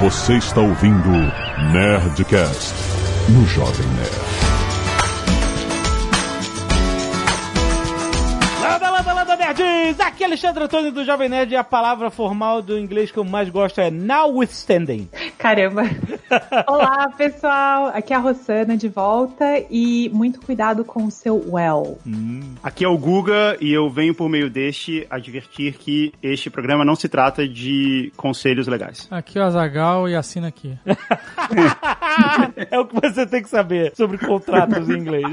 Você está ouvindo Nerdcast no Jovem Nerd. Landa, landa, landa, nerds! Aqui é Alexandre Antônio do Jovem Nerd e a palavra formal do inglês que eu mais gosto é notwithstanding. Caramba. Olá, pessoal. Aqui é a Rossana de volta e muito cuidado com o seu well. Aqui é o Guga e eu venho por meio deste advertir que este programa não se trata de conselhos legais. Aqui é o Azagal e assina aqui. é o que você tem que saber sobre contratos em inglês.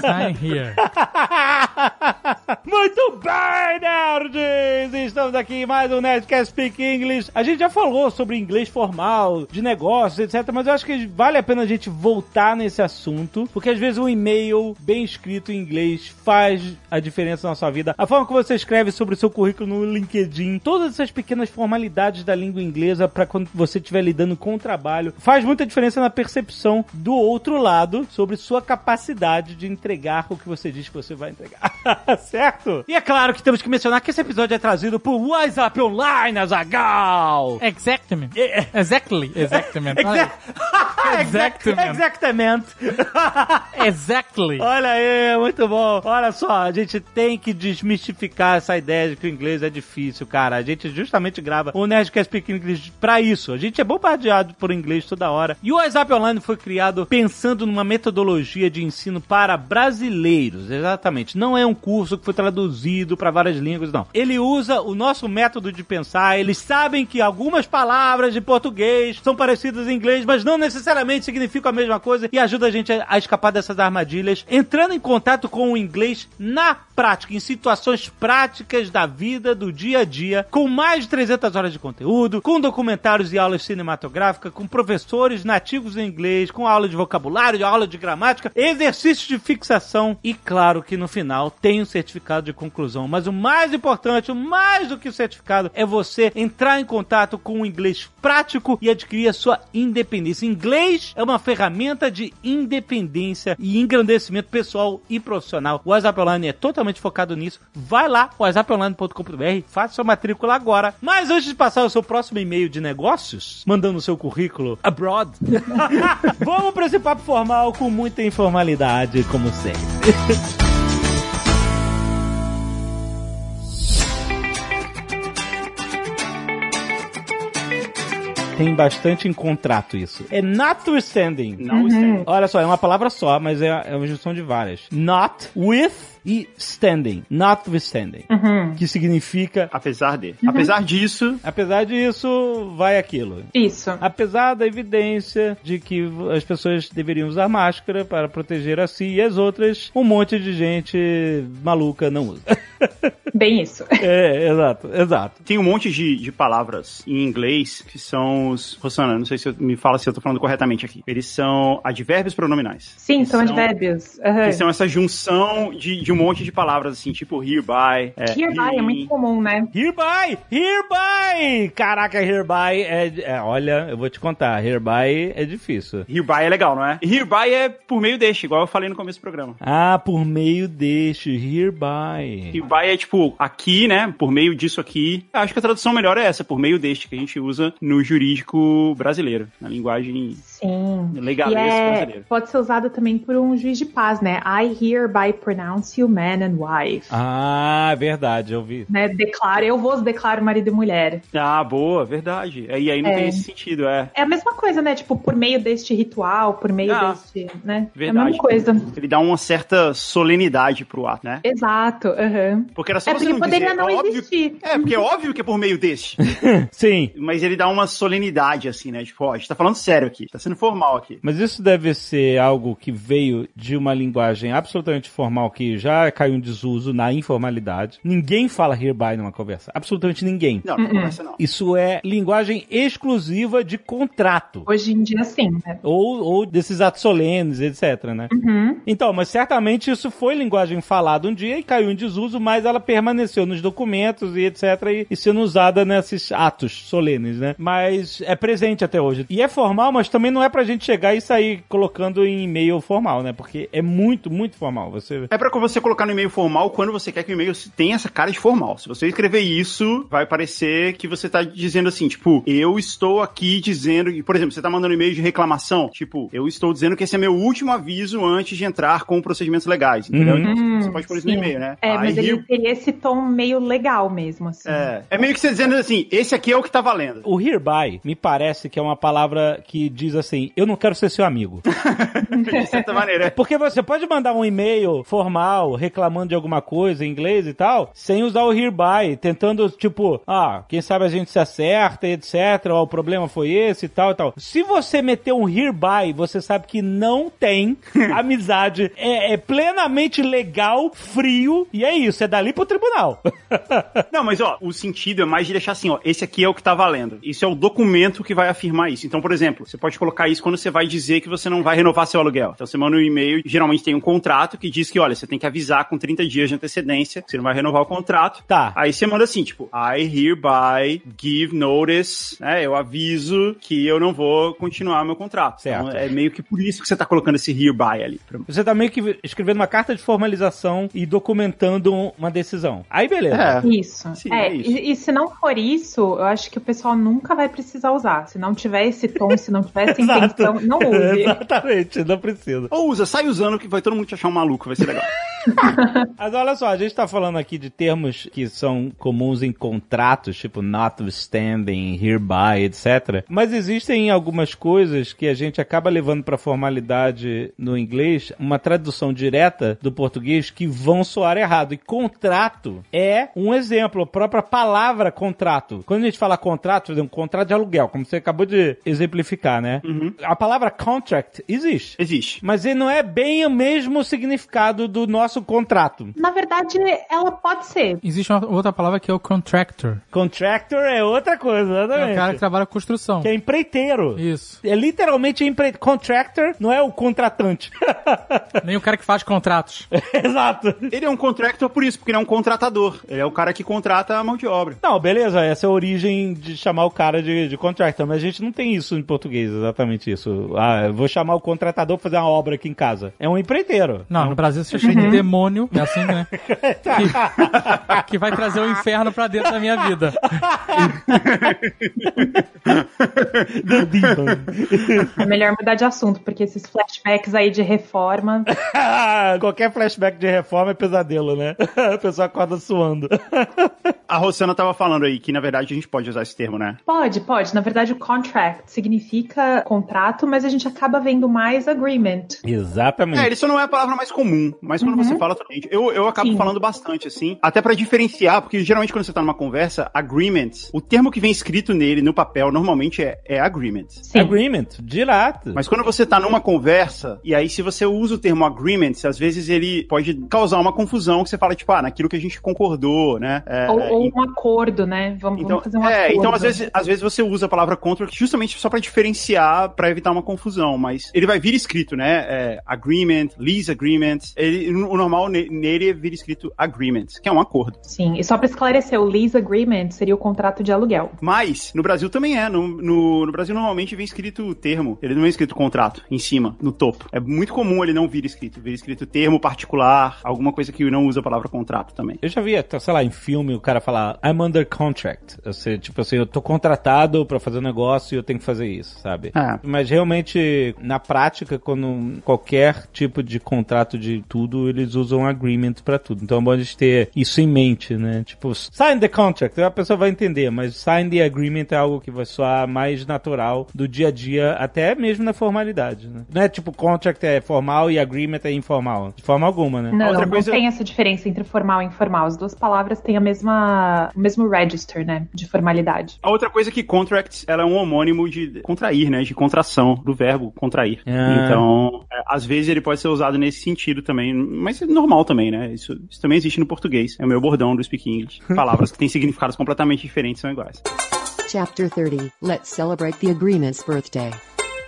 Sign here. Muito bem, nerds! Estamos aqui em mais um Nerdcast Speak English. A gente já falou sobre inglês formal, de negócios, etc. Mas eu acho que vale a pena a gente voltar nesse assunto, porque às vezes um e-mail bem escrito em inglês faz a diferença na sua vida. A forma que você escreve sobre o seu currículo no LinkedIn, todas essas pequenas formalidades da língua inglesa para quando você estiver lidando com o trabalho, faz muita diferença na percepção do outro lado sobre sua capacidade de entregar o que você diz que você vai entregar. certo? E é claro que temos que mencionar que esse episódio é trazido por WhatsApp Online, Azagal! Exactly. É- Exactly. Exactly. Exactamente. Exatamente. Exactly. Olha aí, muito bom. Olha só, a gente tem que desmistificar essa ideia de que o inglês é difícil, cara. A gente justamente grava o Nerdcast Speak English pra isso. A gente é bombardeado por inglês toda hora. E o WhatsApp Online foi criado pensando numa metodologia de ensino para brasileiros, exatamente. Não é um curso que foi traduzido para várias línguas, não. Ele usa o nosso método de pensar. Eles sabem que algumas palavras de português são parecidas em inglês, mas não necessariamente significam a mesma coisa e ajuda a gente a, escapar dessas armadilhas, entrando em contato com o inglês na prática, em situações práticas da vida, do dia a dia, com mais de 300 horas de conteúdo, com documentários e aulas cinematográficas, com professores nativos em inglês, com aula de vocabulário, aula de gramática, exercícios de fixação e, claro, que no final tem um certificado de conclusão. Mas o mais importante, o mais do que o certificado, é você entrar em contato com o inglês prático e adquirir a sua independência. Inglês é uma ferramenta de independência e engrandecimento pessoal e profissional. O WhatsApp Online é totalmente focado nisso. Vai lá, whatsapponline.com.br, faça sua matrícula agora. Mas antes de passar o seu próximo e-mail de negócios, mandando o seu currículo abroad, vamos para esse papo formal com muita informalidade, como sempre. Tem bastante em contrato isso. É notwithstanding. Está- Olha só, é uma palavra só, mas é, é uma junção de várias. Not with e standing. Notwithstanding. Que significa, Apesar de. Apesar disso, apesar disso, vai aquilo. Isso. Apesar da evidência de que as pessoas deveriam usar máscara para proteger a si e as outras, um monte de gente maluca não usa. Bem isso. é, exato, exato. tem um monte de, de palavras em inglês que são os. Rosana, não sei se eu, me fala se eu tô falando corretamente aqui. Eles são advérbios pronominais. Sim, Que são advérbios. Aham. Que são essa junção de, de um monte de palavras, assim, tipo hereby. É, Hereby é muito comum, né? Hereby! Hereby! Caraca, hereby é, é. Olha, eu vou te contar. Hereby é difícil. Hereby é legal, não é? Hereby é por meio deste, igual eu falei no começo do programa. Ah, por meio deste. Hereby. Hereby é tipo aqui, né? Por meio disso aqui. Eu Acho que a tradução melhor é essa, por meio deste, que a gente usa no jurídico brasileiro, na linguagem Sim. Legalesca é, pode ser usado também por um juiz de paz, né? I hereby pronounce you man and wife. Ah, verdade, eu vi. Né? Declaro, eu vos declaro marido e mulher. Ah, boa, verdade. É, E aí não É. tem esse sentido, é. É a mesma coisa, né? Tipo, por meio deste ritual, por meio Ah, deste, né? É a verdade. mesma coisa. Ele dá uma certa solenidade pro ato, né? Exato, aham. Porque era só É você porque não poderia dizer, não é óbvio- existir. É, porque é óbvio que é por meio deste. Sim. Mas ele dá uma solenidade, assim, né? Tipo, ó, a gente tá falando sério aqui, tá sendo formal aqui. Mas isso deve ser algo que veio de uma linguagem absolutamente formal que já caiu em desuso na informalidade. Ninguém fala hereby numa conversa. Absolutamente ninguém. Não, não conversa não. Isso é linguagem exclusiva de contrato. Hoje em dia, sim, né? Ou, ou desses atos solenes, etc, né? Uhum. Então, mas certamente isso foi linguagem falada um dia e caiu em desuso, mas ela permaneceu nos documentos e etc. E, e sendo usada nesses atos solenes, né? Mas é presente até hoje. E é formal, mas também não é pra gente gente chegar e sair colocando em e-mail formal, né? Porque é muito, muito formal. Você É pra você colocar no e-mail formal quando você quer que o e-mail tenha essa cara de formal. Se você escrever isso, vai parecer que você tá dizendo assim, tipo, eu estou aqui dizendo, por exemplo, você tá mandando um e-mail de reclamação, tipo, eu estou dizendo que esse é meu último aviso antes de entrar com procedimentos legais, entendeu? Uhum. Então, você pode pôr isso no e-mail, né? É, mas Aí, ele teria esse tom meio legal mesmo, assim. é, é meio que você dizendo assim, esse aqui é o que tá valendo. O hereby me parece que é uma palavra que diz assim: eu não quero ser seu amigo. de certa maneira. Porque você pode mandar um e-mail formal reclamando de alguma coisa em inglês e tal, sem usar o hereby, tentando, tipo, ah, quem sabe a gente se acerta, etc. Ó, o problema foi esse e tal e tal. Se você meter um hereby, você sabe que não tem amizade. É, é plenamente legal, frio, e é isso, é dali pro tribunal. Não, mas ó, o sentido é mais de deixar assim, ó, esse aqui é o que tá valendo. Isso é o documento que vai afirmar isso. Então, por exemplo, você pode colocar isso quando você vai dizer que você não vai renovar seu aluguel. Então, você manda um e-mail, geralmente tem um contrato que diz que, olha, você tem que avisar com 30 dias de antecedência que você não vai renovar o contrato. Tá. Aí você manda assim, tipo, I hereby give notice, né? Eu aviso que eu não vou continuar meu contrato. Certo. Então, é meio que por isso que você tá colocando esse hereby ali. Você tá meio que escrevendo uma carta de formalização e documentando uma decisão. Aí beleza. É. Isso. Sim, é, é isso. E, e se não for isso, eu acho que o pessoal nunca vai precisar usar. Se não tiver esse tom, se não tiver essa Exato. intenção, não use. Exatamente, não precisa. Ou usa, sai usando que vai todo mundo te achar um maluco, vai ser legal. Mas olha só, a gente tá falando aqui de termos que são comuns em contratos, tipo notwithstanding, hereby, etc. Mas existem algumas coisas que a gente acaba levando pra formalidade no inglês, uma tradução direta do português que vão soar errado. E contrato é um exemplo, a própria palavra contrato. Quando a gente fala contrato, por exemplo, contrato de aluguel, como você acabou de exemplificar, né? A palavra contract existe. Existe. Mas ele não é bem o mesmo significado do nosso contrato. Na verdade, ela pode ser. Existe uma outra palavra que é o contractor. Contractor é outra coisa, É exatamente. o cara que trabalha com construção. Que é empreiteiro. Isso. É literalmente empreiteiro. Contractor não é o contratante. Nem o cara que faz contratos. Exato. Ele é um contractor por isso, porque ele é um contratador. Ele é o cara que contrata a mão de obra. Não, beleza, essa é a origem de chamar o cara de, de contractor, mas a gente não tem isso em português, exatamente isso. Ah, eu vou chamar o contratador pra fazer uma obra aqui em casa. É um empreiteiro. Não, no Brasil você chama de demônio, é assim, né? Que, que vai trazer o inferno pra dentro da minha vida. É melhor mudar de assunto, porque esses flashbacks aí de reforma. Qualquer flashback de reforma é pesadelo, né? A pessoa acorda suando. A Rosana tava falando aí que, na verdade, a gente pode usar esse termo, né? Pode, pode. Na verdade, o contract significa contrato, mas a gente acaba vendo mais agreement. Exatamente. É, só não é a palavra mais comum, mas quando você fala também. Eu, eu acabo Sim. falando bastante, assim, até pra diferenciar, porque geralmente quando você tá numa conversa, agreements, o termo que vem escrito nele, no papel, normalmente é, é agreement. Sim. Agreement, direto. Mas quando você tá numa conversa, e aí se você usa o termo agreements, às vezes ele pode causar uma confusão, que você fala, tipo, ah, naquilo que a gente concordou, né? É, Ou, ou um acordo, né? Vamos, Então, vamos fazer um é, acordo. então às vezes, às vezes você usa a palavra contract justamente só pra diferenciar, pra evitar uma confusão, mas ele vai vir escrito, né? É, agreement, lease agreement. Ele, o normal ne- nele é vir escrito agreement, que é um acordo. Sim, e só pra esclarecer, o lease agreement seria o contrato de aluguel. Mas no Brasil também é. No, no, no Brasil normalmente vem escrito termo. Ele não vem escrito contrato em cima, no topo. É muito comum ele não vir escrito. Vir escrito termo particular, alguma coisa que não usa a palavra contrato também. Eu já vi, até, sei lá, em filme, o cara falar, I'm under contract. Eu sei, tipo assim, eu tô contratado pra fazer um negócio e eu tenho que fazer isso, sabe? Mas realmente, na prática, quando qualquer tipo de contrato de tudo, eles usam agreement pra tudo. Então é bom a gente ter isso em mente, né? Tipo, sign the contract, a pessoa vai entender, mas sign the agreement é algo que vai soar mais natural do dia a dia, até mesmo na formalidade, né? Não é tipo, contract é formal e agreement é informal. De forma alguma, né? Não, outra não coisa- tem essa diferença entre formal e informal. As duas palavras têm a mesma, o mesmo register, né? De formalidade. A outra coisa é que contract, ela é um homônimo de contrair, né? De contração, do verbo contrair. Ah. Então, é, às vezes ele pode ser usado nesse sentido também, mas é normal também, né? Isso, isso também existe no português. É o meu bordão do Speak English. Palavras que têm significados completamente diferentes são iguais. Chapter 30 Let's celebrate the agreement's birthday.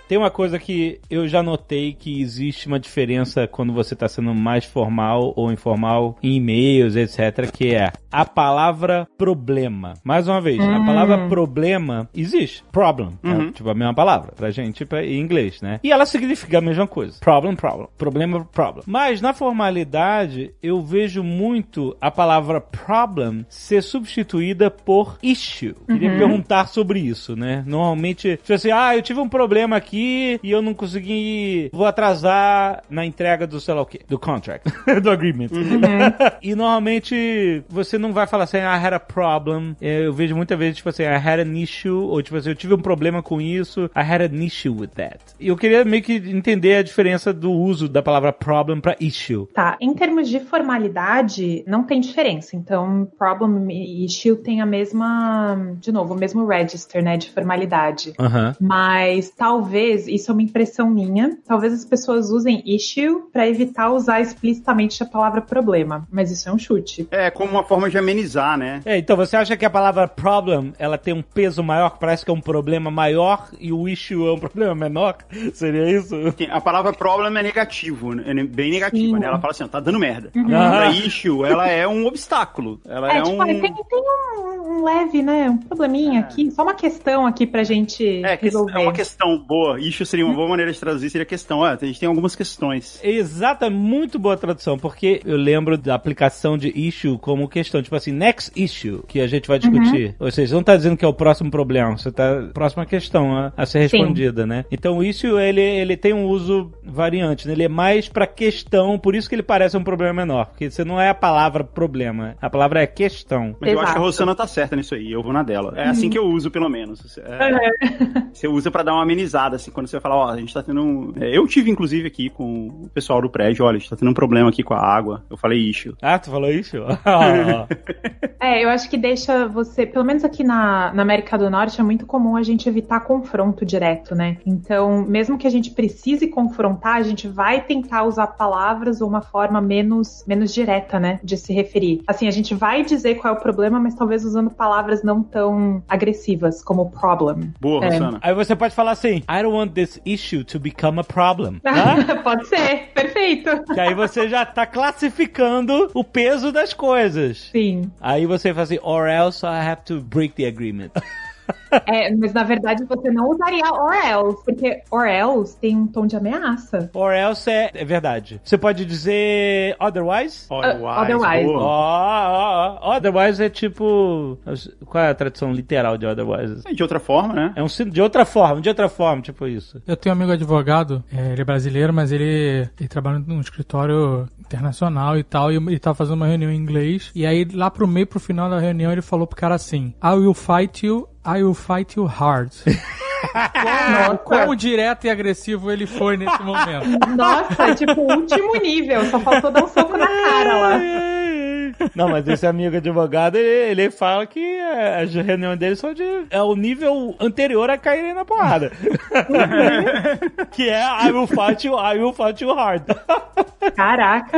Tem uma coisa que eu já notei que existe uma diferença quando você está sendo mais formal ou informal em e-mails, etc., que é a palavra problema. Mais uma vez, a palavra problema existe. Problem. É tipo a mesma palavra pra gente pra, em inglês, né? E ela significa a mesma coisa. Problem, problem. Problema, problem. Mas na formalidade, eu vejo muito a palavra problem ser substituída por issue. Queria perguntar sobre isso, né? Normalmente, tipo assim, ah, eu tive um problema aqui e eu não consegui, vou atrasar na entrega do sei lá o quê, do contract, do agreement. e normalmente você não vai falar assim, I had a problem. É, Eu vejo muitas vezes, tipo assim, I had an issue, ou tipo assim, eu tive um problema com isso, I had an issue with that. E eu queria meio que entender a diferença do uso da palavra problem pra issue. Tá, em termos de formalidade, não tem diferença. Então, problem e issue tem a mesma, de novo, o mesmo register, né, de formalidade. Aham. Mas talvez, isso é uma impressão minha, talvez as pessoas usem issue para evitar usar explicitamente a palavra problema. Mas isso é um chute. É como uma forma de amenizar, né? É, então você acha que a palavra problem, ela tem um peso maior, que parece que é um problema maior, e o issue é um problema menor? Seria isso? A palavra problem é negativo, né? é bem negativa, Sim. né? Ela fala assim, ó, tá dando merda. Aham. A issue, ela é um obstáculo. Ela é, É, tipo, um... olha, tem, tem um, um leve, né? Um probleminha aqui, só uma questão aqui pra gente É, resolver. é uma questão boa. Issue seria uma boa maneira de traduzir, seria questão. Ó, a gente tem algumas questões. Exata, muito boa tradução, porque eu lembro da aplicação de issue como questão, tipo assim, next issue, que a gente vai discutir. Ou seja, você não tá dizendo que é o próximo problema, você tá próxima questão a, a ser Sim. respondida, né? Então o issue, ele, ele tem um uso variante, né? Ele é mais pra questão, por isso que ele parece um problema menor, porque você não é a palavra problema, a palavra é questão. Mas eu acho que a Exato. Rosana tá certa nisso aí, eu vou na dela. É assim que eu uso, pelo menos. É, Você usa pra dar uma amenizada, assim, quando você fala, ó, a gente tá tendo um... é, Eu tive, inclusive, aqui com o pessoal do prédio, olha, a gente tá tendo um problema aqui com a água. Eu falei issue. Ah, tu falou isso? É, eu acho que deixa você, pelo menos aqui na, na América do Norte, é muito comum a gente evitar confronto direto, né? Então, mesmo que a gente precise confrontar, a gente vai tentar usar palavras ou uma forma menos, menos direta, né? De se referir. Assim, a gente vai dizer qual é o problema, mas talvez usando palavras não tão agressivas, como problem. Boa, É. Rosana. Aí você pode falar assim, I don't want this issue to become a problem. Tá? Pode ser, perfeito. Que aí você já tá classificando o peso das coisas. Sim. Aí você fala assim, or else I have to break the agreement. É, mas na verdade você não usaria or else, porque or else tem um tom de ameaça. or else é, é verdade. Você pode dizer otherwise? Otherwise. otherwise. Ó, boa. ó, ó. Otherwise é tipo. Qual é a tradução literal de otherwise? De outra forma, né? É um de outra forma, de outra forma, tipo isso. Eu tenho um amigo advogado, é, ele é brasileiro, mas ele, ele trabalha num escritório internacional e tal, e ele tava fazendo uma reunião em inglês, e aí lá pro meio, pro final da reunião, ele falou pro cara assim, I will fight you, I will fight you hard. Quão, quão direto e agressivo ele foi nesse momento. Nossa, é tipo o último nível, só faltou dar um soco na cara lá. Não, mas esse amigo advogado, ele, ele fala que é, as reuniões dele são de. É o nível anterior a caírem na porrada. que é I will fight you, I will fight you hard. Caraca.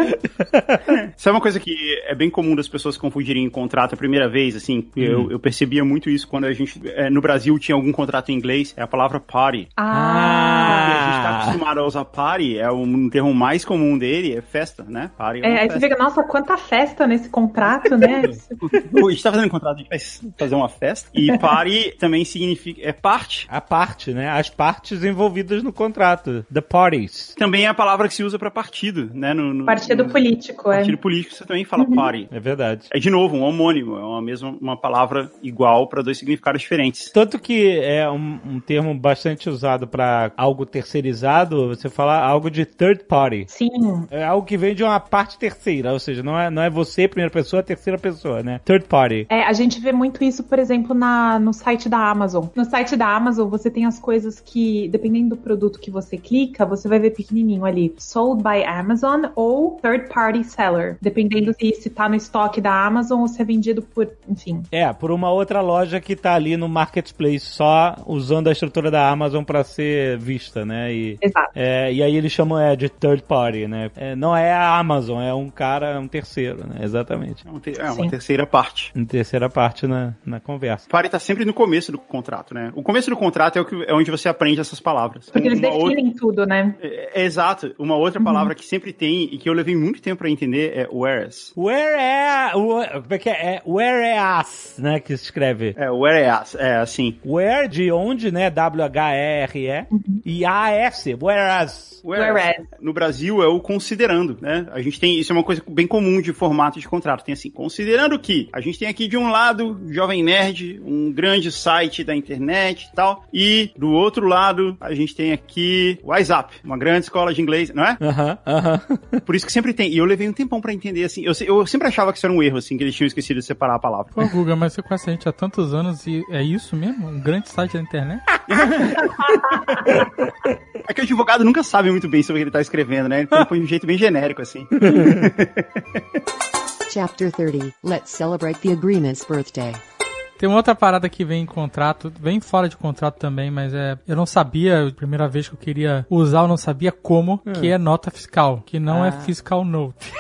Sabe uma coisa que é bem comum das pessoas confundirem em contrato a primeira vez, assim? Eu, eu percebia muito isso quando a gente, é, no Brasil, tinha algum contrato em inglês, é a palavra party. Ah. Porque a gente tá acostumado a usar party, é um termo mais comum dele, é festa, né? Party é É, aí você festa. fica, nossa, quanta festa nesse contrato, né? a gente tá fazendo um contrato, a gente vai fazer uma festa. E party também significa, é parte. A parte, né? As partes envolvidas no contrato. The parties. Também é a palavra que se usa pra partido, né? No, no- Partido no- político, é. Partido político você também fala party. É verdade. É de novo um homônimo, é uma mesma uma palavra igual para dois significados diferentes. Tanto que é um, um termo bastante usado para algo terceirizado, você fala algo de third party. Sim. É algo que vem de uma parte terceira, ou seja, não é, não é você, primeira pessoa, terceira pessoa, né? Third party. É, a gente vê muito isso, por exemplo, na, no site da Amazon. No site da Amazon, você tem as coisas que, dependendo do produto que você clica, você vai ver pequenininho ali. Sold by Amazon ou third party seller. Dependendo se, se tá no estoque da Amazon ou se é vendido por, enfim. É, por uma outra loja que tá ali no marketplace, só usando a estrutura da Amazon para ser vista, né? E Exato. É, e aí eles chamam é, de third party, né? É, não é a Amazon, é um cara, um terceiro, né? Exatamente. É, um te- é uma terceira parte. Uma terceira parte na, na conversa. Pare tá sempre no começo do contrato, né? O começo do contrato é, o que, é onde você aprende essas palavras. Porque eles Uma outra- definem tudo, né? é, é exato. Uma outra palavra que sempre tem e que eu levei muito tempo pra entender é whereas. Where é. o- Como é que é? é whereas, né? Que se escreve. É, whereas, é assim. Where de onde, né? W-H-E-R-E. E A-S. Whereas. Whereas. No Brasil é o considerando, né? A gente tem, isso é uma coisa bem comum de formato de contrato. Tem assim, considerando que a gente tem aqui de um lado Jovem Nerd, um grande site da internet e tal, e do outro lado a gente tem aqui WhatsApp, uma grande escola de inglês, não é? Aham, aham. Por isso que sempre tem. E eu levei um tempão pra entender, assim. Eu, eu sempre achava que isso era um erro, assim, que eles tinham esquecido de separar a palavra. Pô, Guga, mas você conhece a gente há tantos anos e é isso mesmo? Um grande site da internet? É que o advogado nunca sabe muito bem sobre o que ele tá escrevendo, né? Ele põe de um jeito bem genérico, assim. Chapter 30 Let's celebrate the agreement's birthday. Tem uma outra parada que vem em contrato, vem fora de contrato também, mas é. Eu não sabia, a primeira vez que eu queria usar, eu não sabia como, que é nota fiscal, que não é fiscal note.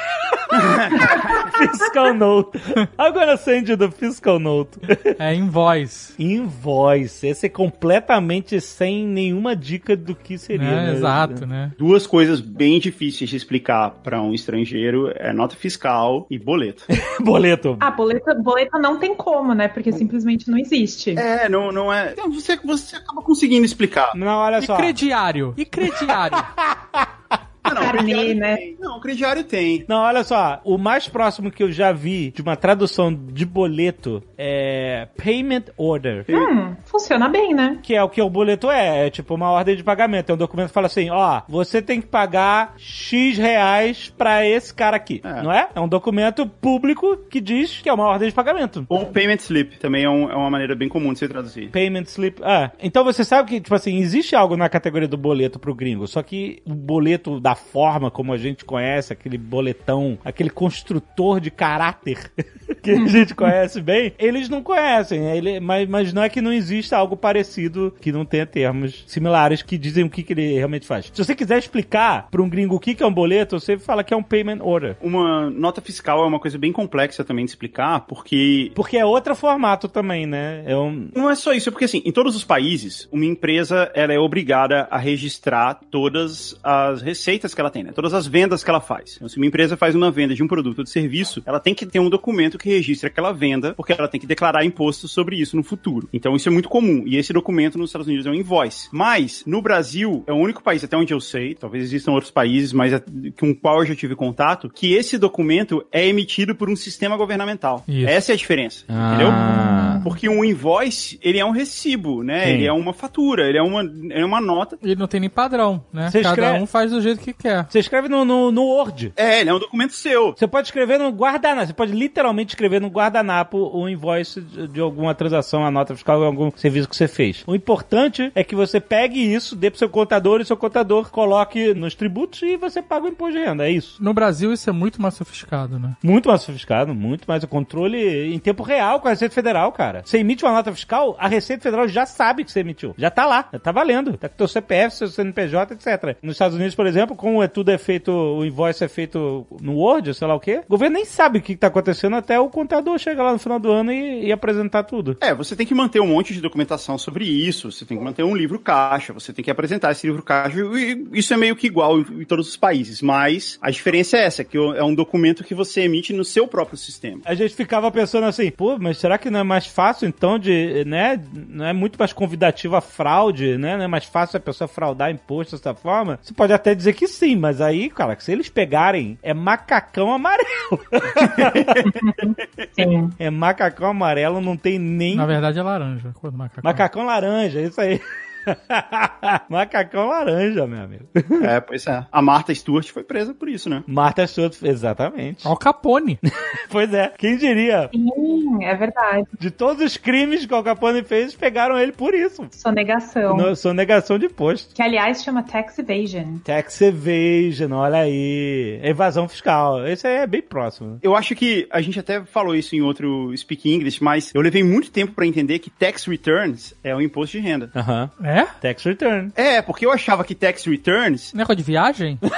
Fiscal note. Gonna send the fiscal note. É invoice. Invoice. Esse é completamente sem nenhuma dica do que seria. né? né? Exato, né? Duas coisas bem difíceis de explicar pra um estrangeiro é nota fiscal e boleto. Boleto. Ah, boleta, boleta não tem como, né? Porque simplesmente não existe. É, não, não é. Não, Você, você acaba conseguindo explicar. Não, olha E só. crediário? E crediário? Ah, não, Carnê, né? tem. Não, o crediário tem. Não, olha só. O mais próximo que eu já vi de uma tradução de boleto é Payment Order. Hum, funciona bem, né? Que é o que o boleto é, é tipo uma ordem de pagamento. É um documento que fala assim, ó, você tem que pagar X reais pra esse cara aqui, É. não é? É um documento público que diz que é uma ordem de pagamento. Ou payment slip também é, um- é uma maneira bem comum de se traduzir. Payment slip. Ah, então você sabe que, tipo assim, existe algo na categoria do boleto pro gringo, só que o boleto da forma como a gente conhece, aquele boletão, aquele construtor de caráter que a gente conhece bem, eles não conhecem. Ele, mas, mas não é que não exista algo parecido que não tenha termos similares que dizem o que, que ele realmente faz. Se você quiser explicar pra um gringo o que, que é um boleto, você fala que é um payment order. Uma nota fiscal é uma coisa bem complexa também de explicar, porque Porque é outro formato também, né? É um. Não é só isso, é porque assim, em todos os países, uma empresa ela é obrigada a registrar todas as receitas que ela tem, né? Todas as vendas que ela faz. Então, se uma empresa faz uma venda de um produto ou de serviço, ela tem que ter um documento que registre aquela venda, porque ela tem que declarar imposto sobre isso no futuro. Então isso é muito comum. E esse documento nos Estados Unidos é um invoice. Mas, no Brasil, é o único país, até onde eu sei, talvez existam outros países, mas é- com o qual eu já tive contato, que esse documento é emitido por um sistema governamental. Isso. Essa é a diferença. Entendeu? Ah. Porque um invoice, ele é um recibo, né? Sim. Ele é uma fatura, ele é uma, é uma nota. E não tem nem padrão, né? Você Cada escreve- um faz do jeito que quer. Você escreve no, no, no Word. É, ele é um documento seu. Você pode escrever no guardanapo, você pode literalmente escrever no guardanapo o invoice de, alguma transação, a nota fiscal, algum serviço que você fez. O importante é que você pegue isso, dê pro seu contador e seu contador coloque nos tributos e você paga o imposto de renda. É isso. No Brasil isso é muito mais sofisticado, né? Muito mais sofisticado, muito mais o controle em tempo real com a Receita Federal, cara. Você emite uma nota fiscal, a Receita Federal já sabe que você emitiu. Já tá lá, já tá valendo. Tá com teu CPF, seu CNPJ, etc. Nos Estados Unidos, por exemplo, como é tudo é feito, o invoice é feito no Word, sei lá o quê, o governo nem sabe o que tá acontecendo até o contador chegar lá no final do ano e, e apresentar tudo. É, você tem que manter um monte de documentação sobre isso, você tem que manter um livro caixa, você tem que apresentar esse livro caixa, e isso é meio que igual em, em todos os países, mas a diferença é essa, que é um documento que você emite no seu próprio sistema. A gente ficava pensando assim, pô, mas será que não é mais fácil então de, né, não é muito mais convidativo a fraude, né? Não é mais fácil a pessoa fraudar imposto dessa forma? Você pode até dizer que sim, mas aí, cara, se eles pegarem, é macacão amarelo. Sim. é macacão amarelo, não tem nem Na verdade é laranja, a cor do macacão. macacão laranja, isso aí. macacão laranja, meu amigo. É, pois é. A Martha Stewart foi presa por isso, né? Marta Stewart, exatamente. Al Capone. pois é, quem diria? Sim, é verdade. De todos os crimes que o Al Capone fez, pegaram ele por isso. Sonegação. No- Sonegação de imposto. Que, aliás, chama tax evasion. Tax evasion, olha aí. Evasão fiscal. Esse aí é bem próximo. Eu acho que a gente até falou isso em outro Speak English, mas eu levei muito tempo pra entender que tax returns é o imposto de renda. Aham. É? É? Tax return. É, porque eu achava que tax returns. Negócio de viagem?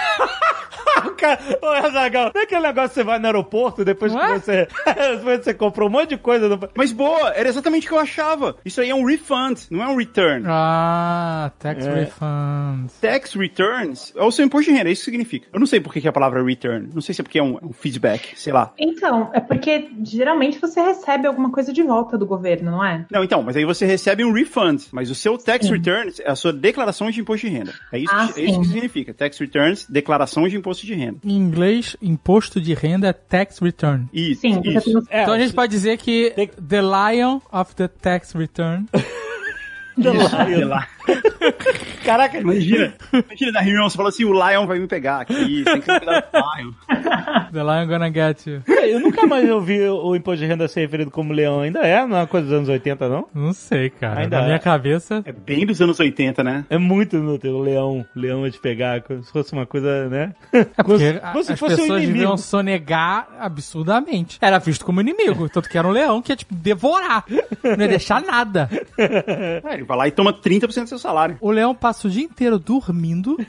Cara, ô, Azaghal, não é aquele negócio que você vai no aeroporto depois é? que você, depois que você comprou um monte de coisa. No... Mas boa, era exatamente o que eu achava. Isso aí é um refund, não é um return. Ah, tax É. refund. Tax returns é o seu imposto de renda, é isso que significa. Eu não sei por que é a palavra return. Não sei se é porque é um, um feedback, sei lá. Então, é porque geralmente você recebe alguma coisa de volta do governo, não é? Não, então, mas aí você recebe um refund. Mas o seu tax returns é a sua declaração de imposto de renda. É isso, Ah, que, é isso sim. que significa. Tax returns, declaração de imposto de renda. Em inglês, imposto de renda é tax return. Isso, Sim, porque isso. É, então a gente pode dizer que Tem- the lion of the tax return Sei lá. Caraca, Imagina, imagina na reunião, você fala assim, o Lion vai me pegar aqui, tem que cuidar do Lion. The lion gonna get you. eu nunca mais ouvi o imposto de renda ser referido como leão. Ainda é? Não é uma coisa dos anos 80, não? Não sei, cara. Ainda Na é. minha cabeça. É bem dos anos 80, né? É muito inútil o leão. O leão é de pegar, como se fosse uma coisa, né? É porque Como- como se as fosse um pessoas inimigo. deviam sonegar absurdamente. Era visto como inimigo. Tanto que era um leão que ia, tipo, devorar. Não ia deixar nada. É, ele vai lá e toma 30% do seu salário. O leão passa o dia inteiro dormindo.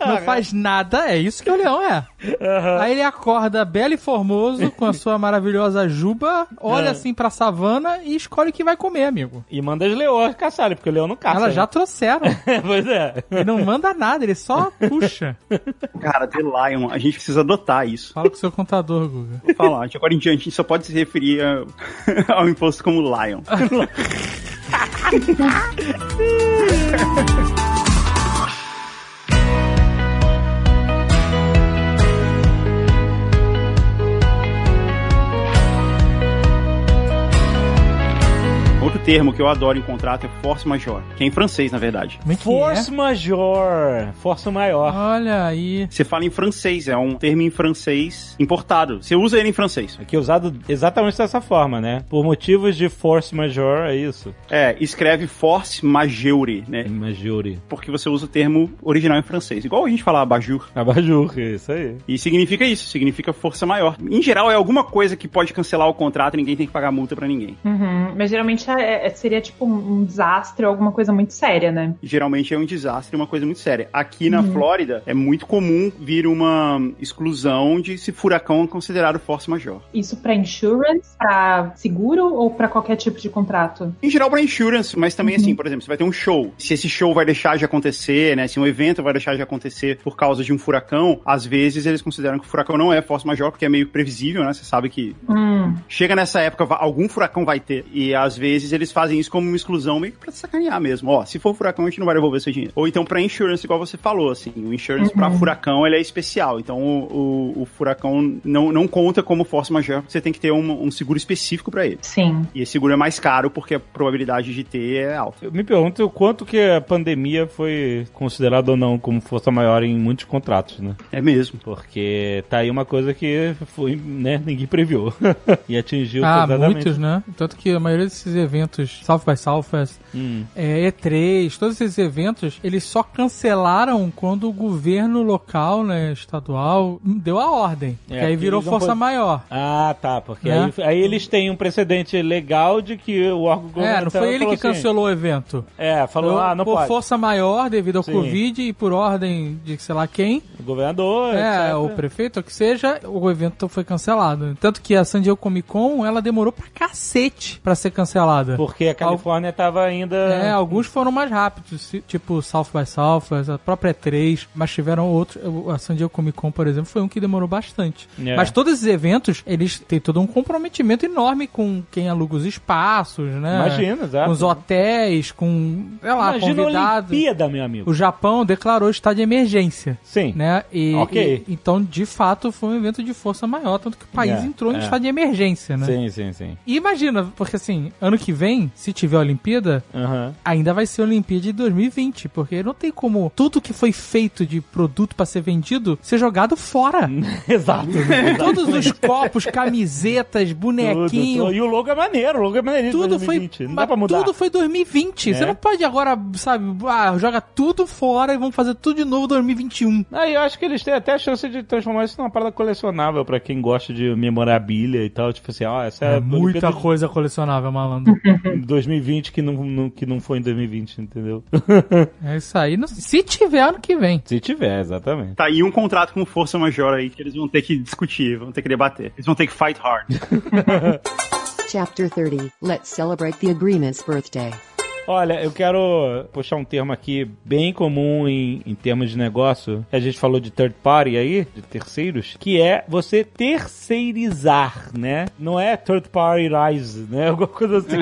Não faz nada, é isso que o leão é. Aí ele acorda belo e formoso com a sua maravilhosa juba, olha É. assim pra savana e escolhe o que vai comer, amigo. E manda as leões caçarem, porque o leão não caça. Elas já né? trouxeram. pois é. Ele não manda nada, ele só puxa. Cara, The Lion, a gente precisa adotar isso. Fala com o seu contador, Guga. Vou falar, de agora em diante a gente só pode se referir ao imposto como Lion. 哈 哈 termo que eu adoro em contrato é force majeure, que é em francês, na verdade. Como é que Força major. Força é? maior. Olha aí. Você fala em francês, é um termo em francês importado. Você usa ele em francês. Aqui é usado exatamente dessa forma, né? Por motivos de force major, é isso. É, escreve force majeure, né? Majore. Porque você usa o termo original em francês. Igual a gente fala abajur. Abajur, é isso aí. E significa isso, significa força maior. Em geral, é alguma coisa que pode cancelar o contrato e ninguém tem que pagar multa pra ninguém. Uhum, Mas geralmente é- é- seria tipo um, desastre ou alguma coisa muito séria, né? Geralmente é um desastre, uma coisa muito séria. Aqui na Flórida, é muito comum vir uma exclusão de se furacão é considerado força maior. Isso pra insurance, pra seguro ou pra qualquer tipo de contrato? Em geral, para insurance, mas também assim, por exemplo, você vai ter um show. Se esse show vai deixar de acontecer, né? Se um evento vai deixar de acontecer por causa de um furacão, às vezes eles consideram que o furacão não é força maior, porque é meio previsível, né? Você sabe que Hum, chega nessa época, algum furacão vai ter. E às vezes eles fazem isso como uma exclusão, meio que pra sacanear mesmo. Ó, se for furacão, a gente não vai devolver seu dinheiro. Ou então pra insurance, igual você falou, assim. O insurance pra furacão, ele é especial. Então o, o- o furacão não, não conta como força maior, você tem que ter um, um seguro específico pra ele. sim. E esse seguro é mais caro porque a probabilidade de ter é alta. Eu me pergunto o quanto que a pandemia foi considerada ou não como força maior em muitos contratos, né? É mesmo. Porque tá aí uma coisa que foi, né, ninguém previu. e atingiu Ah, muitos, né? Tanto que a maioria desses eventos, South by Southwest, Hum. é, E3, todos esses eventos, eles só cancelaram quando o governo local, né, estadual, deu a ordem. É, que aí virou força podem- maior. Ah, tá, porque Né? aí, aí eles têm um precedente legal de que o órgão É, governamental não foi ele que assim, cancelou o evento. É, falou, Foi ah, não por pode. força maior devido ao Sim. Covid e por ordem de sei lá quem, O governador, é, etc. o prefeito, o que seja, o evento foi cancelado. Tanto que a San Diego Comic Con, ela demorou pra cacete pra ser cancelada. Porque a Califórnia tava ainda... É, alguns foram mais rápidos, tipo South by Southwest, a própria 3, mas tiveram outros. A San Diego Comic Con, por exemplo, foi um que demorou bastante. É. Mas todos esses eventos, eles têm todo um comprometimento enorme com quem aluga os espaços, né? Imagina, exato. Com os hotéis, com, sei lá, Imagina a convidados. Olimpíada, meu amigo. O Japão declarou estado de emergência. Sim. Né? E, Ok. e- então, de fato, foi um evento de força maior, tanto que o país É, entrou em é. estado de emergência, né? Sim, sim, sim. E imagina, porque assim, ano que vem, se tiver Olimpíada, Aham. ainda vai ser a Olimpíada de 2020, porque não tem como tudo que foi feito de produto pra ser vendido ser jogado fora. Exato. Todos os copos, camisetas, bonequinho, Tudo, E o logo é maneiro, o logo é maneiro. tudo foi, 2020. Não dá pra mudar. tudo foi 2020. Você É. não pode agora, sabe, ah, joga tudo fora e vamos fazer tudo de novo 2021. Aí eu acho que eles têm até a chance de transformar isso numa parada colecionável pra quem gosta de memorabilia e tal. Tipo assim, ó, essa é, É a muita Olimpíada coisa colecionável, malandro. em 2020 que não, não- que não foi em 2020, entendeu? É isso aí. Não- Se tiver ano que vem. Se tiver, exatamente. Tá, e um contrato com força major aí que eles vão ter que discutir, vão ter que debater. Eles vão ter que fight hard. Chapter 30 Let's celebrate the agreement's birthday. Olha, eu quero puxar um termo aqui bem comum em, em termos de negócio. A gente falou de third party aí, de terceiros, que é você terceirizar, né? Não é third party rise, né? Alguma coisa assim.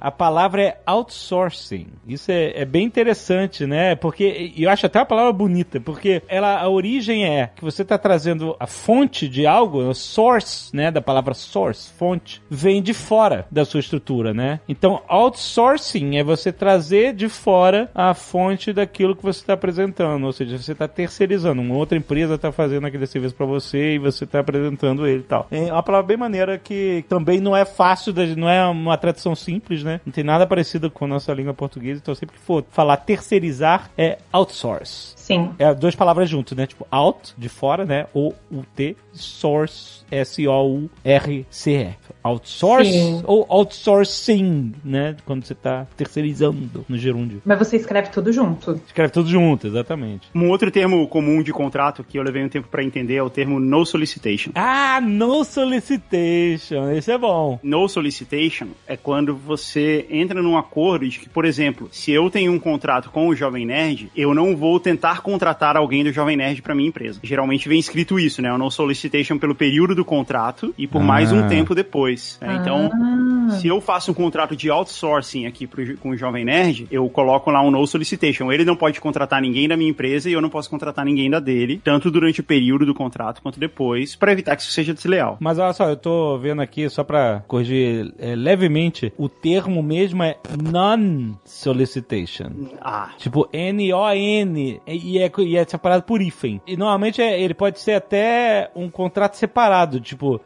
a palavra é outsourcing. Isso é, é bem interessante, né? Porque eu acho até uma palavra bonita, porque ela a origem é que você está trazendo a fonte de algo, o source, né? Da palavra source, fonte, vem de fora da sua estrutura, né? Então, outsourcing é você trazer de fora a fonte daquilo que você está apresentando, ou seja, você está terceirizando, uma outra empresa está fazendo aquele serviço para você e você está apresentando ele e tal. É uma palavra bem maneira que também não é fácil, não é uma tradução simples, né? Não tem nada parecido com a nossa língua portuguesa, então sempre que for falar terceirizar é outsource. Sim. É duas palavras juntas, né? Tipo, out, de fora, né? O U-T, source, S-O-U-R-C-E. Outsource Sim. ou outsourcing, né? Quando você tá terceirizando no gerúndio. Mas você escreve tudo junto. Escreve tudo junto, exatamente. Um outro termo comum de contrato que eu levei um tempo pra entender é o termo no solicitation. Ah, no solicitation. Esse é bom. No solicitation é quando você entra num acordo de que, por exemplo, se eu tenho um contrato com o Jovem Nerd, eu não vou tentar contratar alguém do Jovem Nerd pra minha empresa. Geralmente vem escrito isso, né? O no solicitation pelo período do contrato e por mais um Ah. tempo depois. né? Então, Ah, se eu faço um contrato de outsourcing aqui pro, com o Jovem Nerd, eu coloco lá um no solicitation. Ele não pode contratar ninguém da minha empresa e eu não posso contratar ninguém da dele, tanto durante o período do contrato quanto depois, pra evitar que isso seja desleal. Mas olha só, eu tô vendo aqui, só pra corrigir é, levemente, o termo mesmo é non-solicitation. Ah, Tipo, N-O-N, e é, e é separado por hífen. E normalmente é- ele pode ser até um contrato separado, tipo,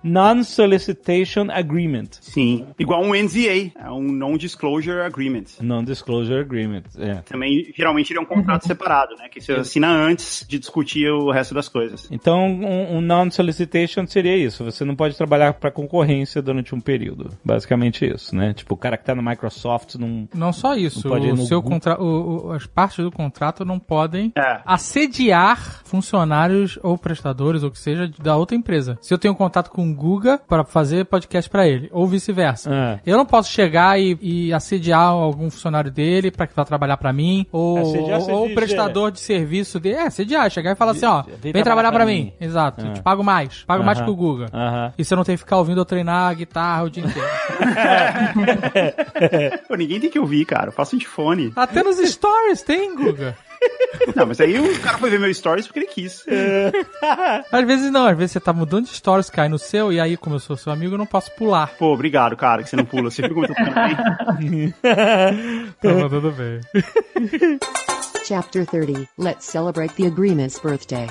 Non-Solicitation Agreement. sim. Igual um NDA, é um Non-Disclosure Agreement. Non-Disclosure Agreement, é. Também, geralmente, ele é um contrato separado, né? Que você assina antes de discutir o resto das coisas. Então, um, um non-solicitation seria isso. Você não pode trabalhar para concorrência durante um período. Basicamente isso, né? Tipo, o cara que tá na Microsoft não... Não só isso. Não pode o seu contra... o- o- as partes do contrato não podem É. assediar funcionários ou prestadores, ou que seja, da outra empresa. Se eu tenho um contato com o Guga para fazer podcast para ele, ou vice-versa. Ah. Eu não posso chegar e, e assediar algum funcionário dele para que vá trabalhar para mim, ou, Assediar, você ou o diz, prestador de serviço dele. É, assediar, chegar e falar assim, ó, Vem vem, trabalhar para mim. mim. Exato, Ah. te pago mais, pago mais Aham. que o Guga. Aham. E você não tem que ficar ouvindo eu treinar a guitarra o dia inteiro. Pô, ninguém tem que ouvir, cara. Eu faço de fone. Até nos stories tem, Guga. Não, mas aí o cara foi ver meu stories porque ele quis. Às vezes não, às vezes você tá mudando de stories, cai no seu, e aí, como eu sou seu amigo, eu não posso pular. Pô, obrigado, cara, que você não pula. Você pergunta também. Tá mandando bem. Chapter 30 Let's celebrate the agreement's birthday.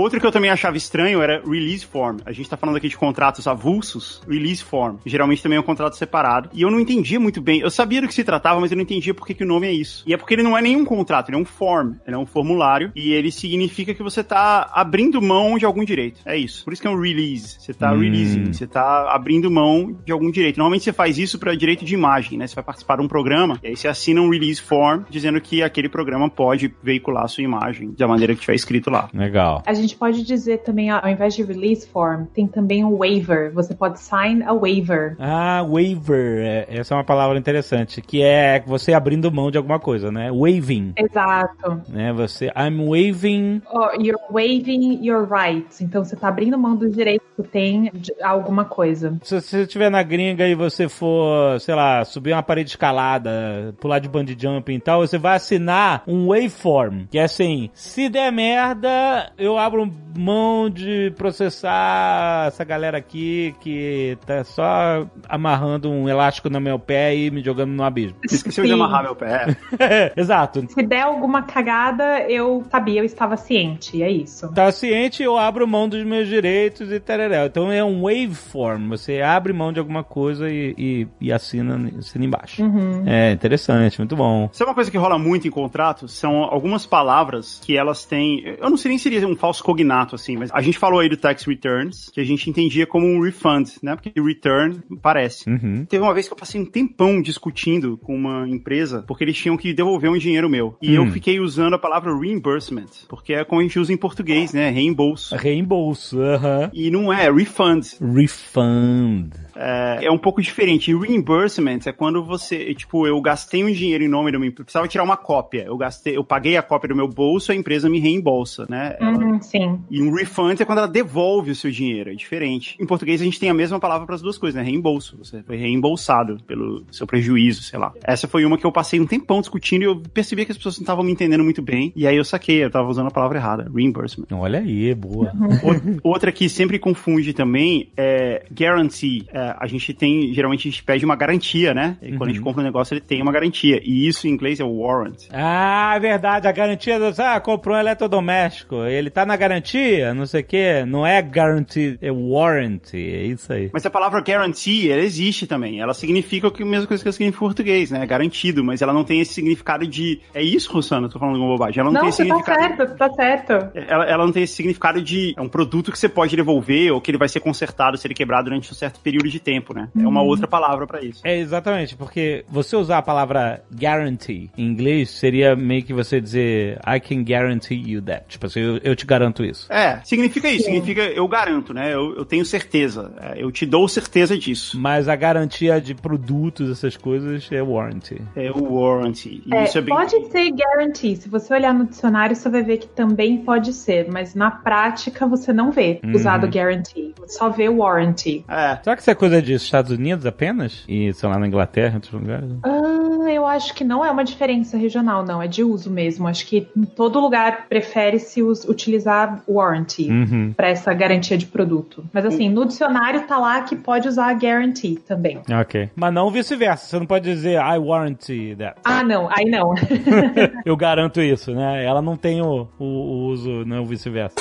Outro que eu também achava estranho era release form. A gente tá falando aqui de contratos avulsos, release form. Geralmente também é um contrato separado. E eu não entendia muito bem. Eu sabia do que se tratava, mas eu não entendia por que, que o nome é isso. E é porque ele não é nenhum contrato, ele é um form. Ele é um formulário. E ele significa que você tá abrindo mão de algum direito. É isso. Por isso que é um release. Você tá Hum. releasing. Você tá abrindo mão de algum direito. Normalmente você faz isso para direito de imagem, né? Você vai participar de um programa. E aí você assina um release form dizendo que aquele programa pode veicular a sua imagem da maneira que tiver escrito lá. Legal. A gente pode dizer também, ao invés de release form, tem também um waiver. Você pode sign a waiver. Ah, waiver. é- essa é uma palavra interessante, que é você abrindo mão de alguma coisa, né? Waiving, Exato. né? Você, I'm waiving Or you're waiving your rights. Então você tá abrindo mão dos direitos que tem de alguma coisa. Se você estiver na gringa e você for, sei lá, subir uma parede escalada, pular de bungee jumping e tal, você vai assinar um waveform, que é assim, se der merda, eu abro mão de processar essa galera aqui que tá só amarrando um elástico no meu pé e me jogando no abismo. Esqueceu de Sim. amarrar meu pé. Exato. Se der alguma cagada, eu sabia, eu estava ciente. É isso. Tá ciente, eu abro mão dos meus direitos e tararel. Então é um waveform. Você abre mão de alguma coisa e, e, e assina, assina embaixo. Uhum. É interessante, muito bom. Sabe uma coisa que rola muito em contratos? São algumas palavras que elas têm. Eu não sei nem se seria um falso nosso cognato, assim, mas a gente falou aí do tax returns, que a gente entendia como um refund, né? Porque return parece. Uhum. Teve uma vez que eu passei um tempão discutindo com uma empresa, porque eles tinham que devolver um dinheiro meu. E eu Hum. fiquei usando a palavra reimbursement, porque é como a gente usa em português, né? Reembolso. Reembolso, aham. E não é refund. Refund. É, é um pouco diferente. E reimbursement é quando você, tipo, eu gastei um dinheiro em nome de uma empresa, precisava tirar uma cópia. Eu gastei, eu paguei a cópia do meu bolso, a empresa me reembolsa, né? Ela- Uhum, sim. E um refund é quando ela devolve o seu dinheiro, é diferente. Em português a gente tem a mesma palavra para as duas coisas, né? Reembolso. Você foi reembolsado pelo seu prejuízo, sei lá. Essa foi uma que eu passei um tempão discutindo e eu percebi que as pessoas não estavam me entendendo muito bem. E aí eu saquei, eu tava usando a palavra errada, reimbursement. Olha aí, boa. Ou- Outra que sempre confunde também é guarantee. É, a gente tem, geralmente a gente pede uma garantia, né? E quando a gente compra um negócio, ele tem uma garantia. E isso em inglês é warrant. Ah, é verdade, a garantia do. Ah, comprou um eletrodoméstico. Ele tá na garantia, não sei o quê. Não é guarantee, é warranty. É isso aí. Mas a palavra guarantee, ela existe também. Ela significa o que- a mesma coisa que ela significa em português, né? Garantido, mas ela não tem esse significado de. É isso, Rosana? Eu tô falando alguma bobagem. Ela não, Não, tem esse você tá significado. certo, tá certo. Ela, ela não tem esse significado de é um produto que você pode devolver ou que ele vai ser consertado se ele quebrar durante um certo período de tempo, né? É uma outra palavra pra isso. É exatamente, porque você usar a palavra guarantee em inglês seria meio que você dizer I can guarantee you that. Tipo assim, eu, eu te garanto isso. É, significa isso, significa eu garanto, né? Eu, eu tenho certeza. É, eu te dou certeza disso. Mas a garantia de produtos, essas coisas, é warranty. É o warranty. É, é bem. pode ser guarantee. Se você olhar no dicionário, você vai ver que também pode ser, mas na prática você não vê Uhum. usado guarantee. Você só vê warranty. É. Será que é coisa dos Estados Unidos apenas? E, sei lá, na Inglaterra, em outros lugares? Ah, eu acho que não é uma diferença regional, não. É de uso mesmo. Acho que em todo lugar prefere-se utilizar warranty Uhum. para essa garantia de produto. Mas assim, no dicionário tá lá que pode usar guarantee também. Ok. Mas não vice-versa. Você não pode dizer I warranty that. Ah, não. Aí não. Eu garanto isso, né? Ela não tem o, o, o uso, não vice-versa.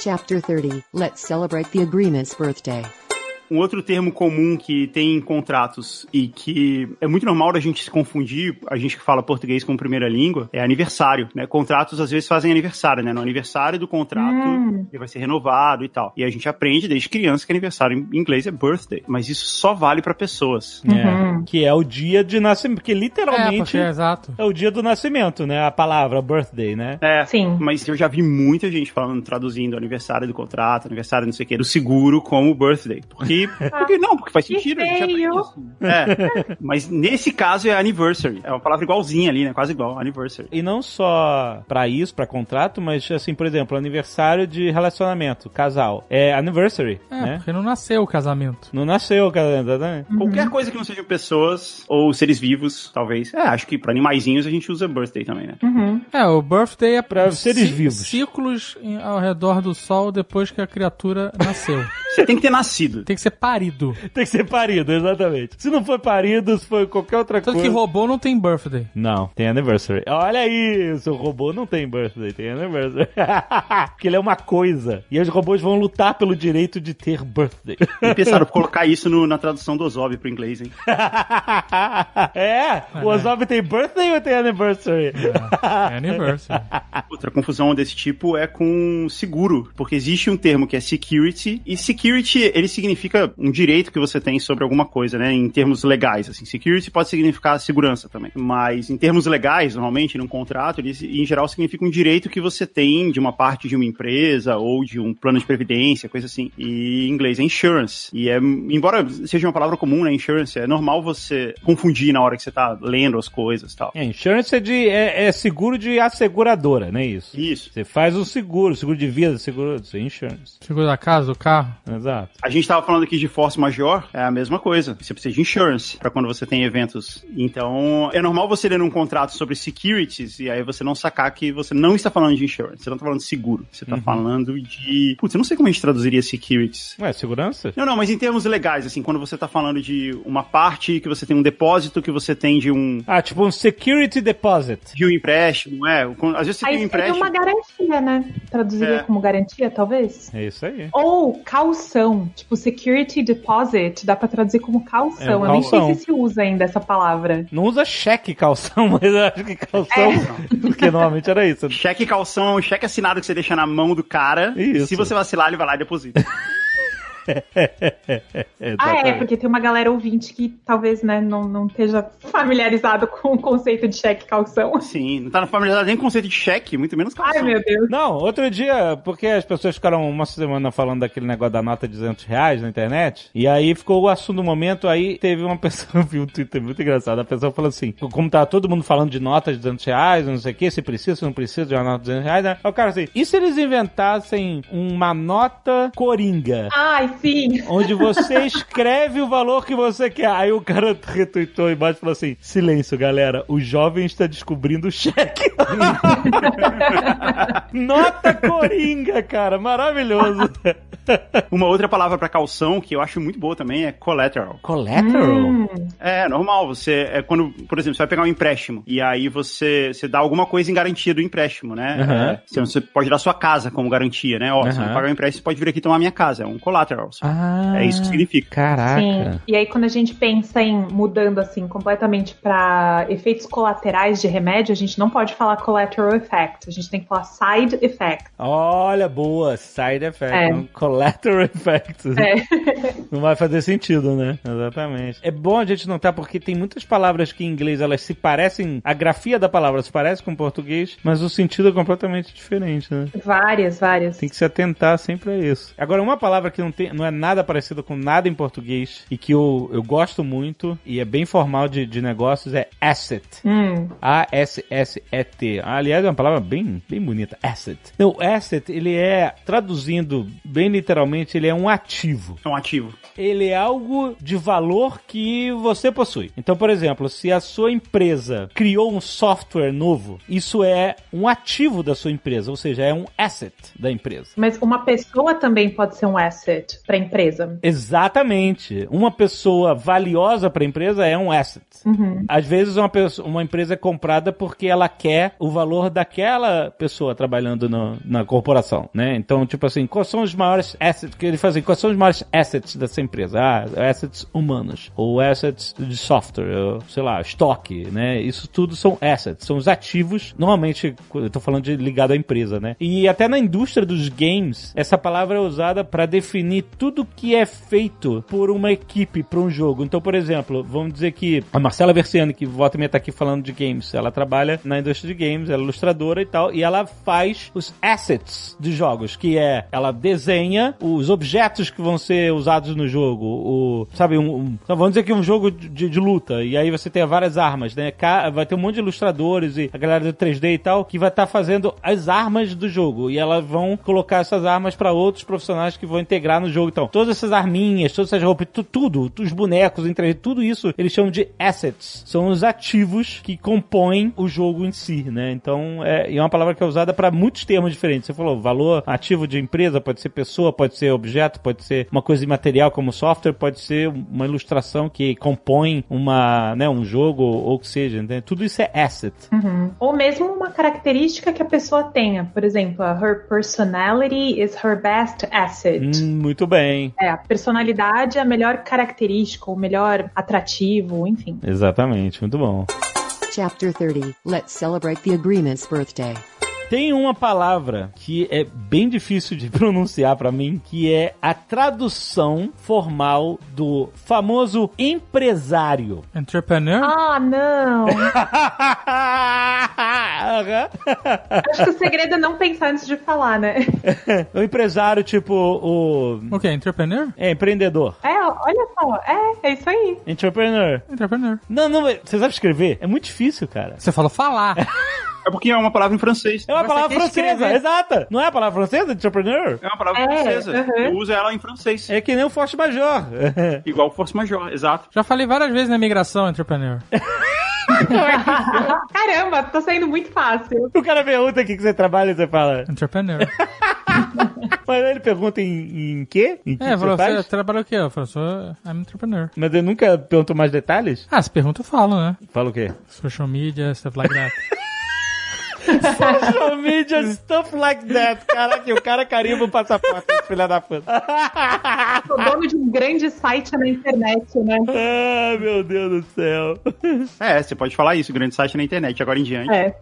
Chapter 30. Let's celebrate the agreement's birthday. Um outro termo comum que tem em contratos e que é muito normal da gente se confundir, a gente que fala português como primeira língua, é aniversário, né? Contratos às vezes fazem aniversário, né? No aniversário do contrato, Hum. ele vai ser renovado e tal. E a gente aprende desde criança que aniversário em inglês é birthday, mas isso só vale pra pessoas. É, que é o dia de nascimento. Porque É, literalmente porque é exato. é o dia do nascimento, né? A palavra birthday, né? É, Sim. mas eu já vi muita gente falando, traduzindo aniversário do contrato, aniversário não sei o que, do seguro como birthday. Porque, porque não, porque faz Que sentido, isso. É, mas nesse caso é anniversary, é uma palavra igualzinha ali, né, quase igual, anniversary. E não só pra isso, pra contrato, mas assim, por exemplo, aniversário de relacionamento, casal. É anniversary, É, né? porque não nasceu o casamento. Não nasceu o casamento, né? Qualquer coisa que não sejam pessoas ou seres vivos, talvez. É, acho que pra animaizinhos a gente usa birthday também, né? Uhum. É, o birthday é Pra seres vivos. Ciclos ao redor do sol depois que a criatura nasceu. Você tem que ter nascido. Tem que ser parido. Tem que ser parido, exatamente. Se não foi parido, se foi qualquer outra Tanto coisa. que robô não tem birthday. Não, tem anniversary. Olha aí, seu robô não tem birthday, tem anniversary. Porque ele é uma coisa. E os robôs vão lutar pelo direito de ter birthday. E pensaram colocar isso no- na tradução do Ozob pro inglês, hein? é? O Ozob tem birthday ou tem anniversary? É anniversary. Outra confusão desse tipo é com seguro, porque existe um termo que é security, e security, ele significa um direito que você tem sobre alguma coisa, né, em termos legais, assim. Security pode significar segurança também, mas em termos legais, normalmente, num contrato, ele, em geral, significa um direito que você tem de uma parte de uma empresa ou de um plano de previdência, coisa assim. E em inglês é insurance. E é, embora seja uma palavra comum, né, insurance, é normal você confundir na hora que você tá lendo as coisas e tal. É, insurance é, de, é, é seguro de asseguradora, não é isso? Isso. Você faz o seguro, seguro de vida, seguro de insurance. Chegou da casa, do carro. Exato. A gente tava falando aqui de force major, é a mesma coisa. Você precisa de insurance para quando você tem eventos. Então, é normal você ler um contrato sobre securities e aí você não sacar que você não está falando de insurance, você não está falando de seguro. Você está falando de. Putz, eu não sei como a gente traduziria securities. Ué, segurança? Não, não, mas em termos legais, assim, quando você tá falando de uma parte que você tem um depósito, que você tem de um, Ah, tipo um security deposit. de um empréstimo, é? Às vezes você Aí tem um seria empréstimo. uma garantia, né? Traduziria É. como garantia, talvez? É isso aí. Ou calção, tipo security deposit dá pra traduzir como calção. É, eu nem calção. sei se se usa ainda essa palavra. Não usa cheque calção, mas eu acho que calção. É. Porque normalmente era isso. Cheque calção, cheque assinado que você deixa na mão do cara. Isso. Se você vacilar, ele vai lá e deposita. Ah, é, porque tem uma galera ouvinte que talvez né, não, não esteja familiarizado com o conceito de cheque calção. Sim, não tá familiarizado nem com o conceito de cheque, muito menos calção. Ai, meu Deus. Não, outro dia, porque as pessoas ficaram uma semana falando daquele negócio da nota de 200 reais na internet, e aí ficou o assunto do momento, aí teve uma pessoa, viu um Twitter muito engraçado, a pessoa falou assim, como tá todo mundo falando de nota de 200 reais, não sei o que, se precisa, se não precisa de uma nota de 200 reais, né? Aí o cara assim, e se eles inventassem uma nota coringa? Ai, sim. Onde você escreve o valor que você quer. Aí o cara retweetou embaixo e falou assim: Silêncio, galera. O jovem está descobrindo o cheque. Nota coringa, cara. Maravilhoso. Uma outra palavra pra calção que eu acho muito boa também é collateral. Collateral? Hum, É, normal. Você é quando, por exemplo, você vai pegar um empréstimo e aí você, você dá alguma coisa em garantia do empréstimo, né? É, você- você pode dar sua casa como garantia, né? Ó, se Aham. eu pagar um empréstimo, você pode vir aqui tomar minha casa. É um collateral. Ah, É isso que significa. Caraca. sim. E aí, quando a gente pensa em mudando assim completamente para efeitos colaterais de remédio, a gente não pode falar collateral effect. A gente tem que falar side effect. Olha, boa. Side effect. É. Um collateral effect. É. Não vai fazer sentido, né? Exatamente. É bom a gente notar porque tem muitas palavras que em inglês elas se parecem, a grafia da palavra se parece com o português, mas o sentido é completamente diferente, né? Várias, várias. Tem que se atentar sempre a isso. Agora, uma palavra que não, tem, não é nada parecida com nada em português e que eu, eu gosto muito e é bem formal de, de negócios é asset. Hum, A-S-S-E-T. Aliás, é uma palavra bem, bem bonita. Asset. Não, asset, ele é, traduzindo bem literalmente, ele é um ativo É um ativo. ele é algo de valor que você possui. Então, por exemplo, se a sua empresa criou um software novo, isso é um ativo da sua empresa, ou seja, é um asset da empresa. mas uma pessoa também pode ser um asset para a empresa. Exatamente. Uma pessoa valiosa para a empresa é um asset. Uhum. Às vezes uma, pessoa- uma empresa é comprada porque ela quer o valor daquela pessoa trabalhando no- na corporação, né? Então, tipo assim, quais são os maiores assets que ele faz assim, quais são os maiores assets dessa empresa? Ah, assets humanos, ou assets de software, ou, sei lá, estoque, né? Isso tudo são assets, são os ativos, normalmente, eu tô falando de ligado à empresa, né? E até na indústria dos games, essa palavra é usada para definir tudo que é feito por uma equipe para um jogo. Então, por exemplo, vamos dizer que a Marcela Versiani, que volta e meia tá aqui falando de games, ela trabalha na indústria de games, ela é ilustradora e tal, e ela faz os assets de jogos, que é, ela desenha os objetos que vão ser usados no jogo, o, sabe, um, um- então, vamos dizer que um jogo de, de luta, e aí você tem várias armas, né, vai ter um monte de ilustradores e a galera do 3D e tal, que vai estar fazendo as armas do jogo, e elas vão colocar essas armas para outros profissionais que vão integrar no jogo, então, todas essas arminhas, todas essas roupas, tu- tudo, os bonecos, 3D, tudo isso, eles chamam de assets, são os ativos que compõem o jogo em si, né, então, é, é uma palavra que é usada para muitos termos diferentes, você falou, valor ativo de empresa, pode ser pessoa, pode ser objeto, pode ser uma coisa imaterial como software, pode ser uma ilustração que compõe uma, né, um jogo ou o que seja, né? tudo isso é asset. Uhum. Ou mesmo uma característica que a pessoa tenha. Por exemplo, a her personality is her best asset. Hum, muito bem. É, a personalidade é a melhor característica, o melhor atrativo, enfim. Exatamente, muito bom. Chapter 30. Let's celebrate the agreement's birthday. Tem uma palavra que é bem difícil de pronunciar pra mim, que é a tradução formal do famoso empresário. Entrepreneur? Ah, não! Aham. Acho que o segredo é não pensar antes de falar, né? o empresário, tipo, o. O que? Entrepreneur? É, empreendedor. É, olha só, é, é isso aí. Entrepreneur. Entrepreneur. Não, não, você sabe escrever? É muito difícil, cara. Você falou falar. É porque é uma palavra em francês. É uma Você palavra francesa, escrever. exata. Não é a palavra francesa, entrepreneur? É uma palavra É, francesa. aham. Eu uso ela em francês. É que nem o forte major. Igual força major, exato. Já falei várias vezes na imigração, entrepreneur. Caramba, tô saindo muito fácil. o cara pergunta aqui que você trabalha e você fala. Entrepreneur. Mas ele pergunta em, em quê? Em que, É, que falou, você você trabalha o quê? Eu falo, sou I'm entrepreneur. Mas ele nunca perguntou mais detalhes? Ah, se pergunta eu falo, né? Fala o quê? Social media, stuff like that. Social media stuff like that. Caraca, o cara carimba o passaporte, filha da puta. Sou dono de um grande site na internet, né? Ah, meu Deus do céu. É, você pode falar isso, grande site na internet, agora em diante. É.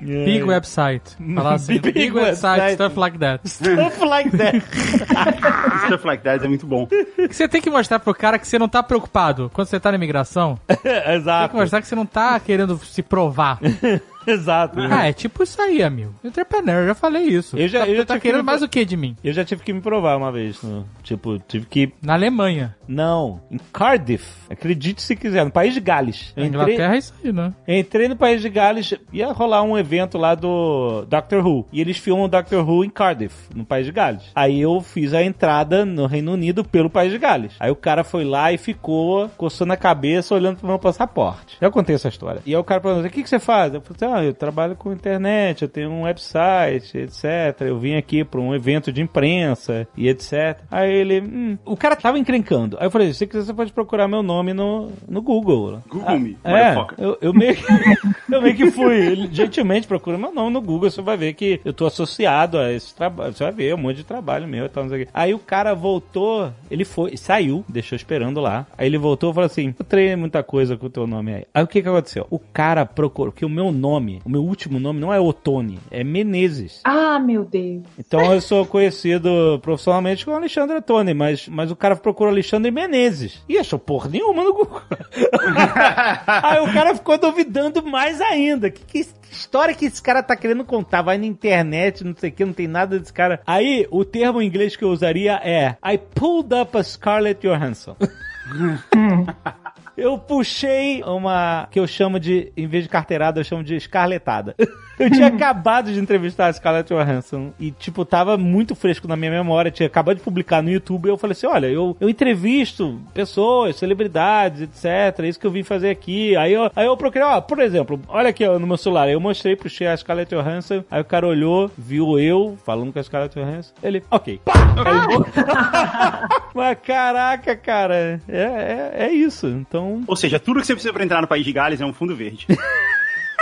Big website. Falar assim, Big big, website, website. stuff like that. Stuff like that. Stuff like that é muito bom. Você tem que mostrar pro cara que você não tá preocupado quando você tá na imigração. Tem que Exato. mostrar que você não tá querendo se provar. Exato. Ah, é tipo isso aí, amigo. Entrepreneur, eu já falei isso. Eu já- tá, eu já tá querendo que- mais o que de mim? Eu já tive que me provar uma vez. no- tipo, tive que. Na Alemanha. Não, em Cardiff. Acredite se quiser, no país de Gales. Na entrei, Inglaterra é isso aí, né? entrei no país de Gales, ia rolar um evento lá do Doctor Who. E eles filmam o Doctor Who em Cardiff, no país de Gales. Aí eu fiz a entrada no Reino Unido pelo país de Gales. Aí o cara foi lá e ficou coçando a cabeça, olhando pro meu passaporte. Já contei essa história. E aí o cara perguntou: o que, que você faz? Eu falei: ah, eu trabalho com internet, eu tenho um website, etc. Eu vim aqui pra um evento de imprensa e etc. Aí ele, hum, o cara tava encrencando. Aí eu falei: se você quiser, você pode procurar meu nome no, no Google. Google me, É, eu, eu meio que, eu meio que fui. Ele gentilmente procura meu nome no Google, você vai ver que eu tô associado a esse trabalho. Você vai ver um monte de trabalho meu e tal, não sei o quê. Aí o cara voltou, ele foi, saiu, deixou esperando lá. Aí ele voltou e falou assim: Eu treinei muita coisa com o teu nome aí. Aí o que que aconteceu? O cara procurou, que o meu nome, o meu último nome não é Otone, é Menezes. Ah, meu Deus. Então eu sou conhecido profissionalmente como Alexandre Otone, mas, mas o cara procurou Alexandre Menezes. E achou porra nenhuma no Google. Aí o cara ficou duvidando mais ainda. Que, que, que história que esse cara tá querendo contar? Vai na internet, não sei o que, não tem nada desse cara. Aí o termo em inglês que eu usaria é I pulled up a Scarlett Johansson. Eu puxei uma que eu chamo de, em vez de carteirada, eu chamo de escarletada. Eu tinha acabado de entrevistar a Scarlett Johansson e, tipo, tava muito fresco na minha memória. Tinha acabado de publicar no YouTube. E eu falei assim: olha, eu, eu entrevisto pessoas, celebridades, etc. É isso que eu vim fazer aqui. Aí eu, aí eu procurei, ó, por exemplo, olha aqui ó, no meu celular. Eu mostrei, puxei a Scarlett Johansson. Aí o cara olhou, viu eu falando com a Scarlett Johansson. Ele, ok. Aí eu- Mas caraca, cara, é, é, é isso. Então. Ou seja, tudo que você precisa pra entrar no país de Gales é um fundo verde.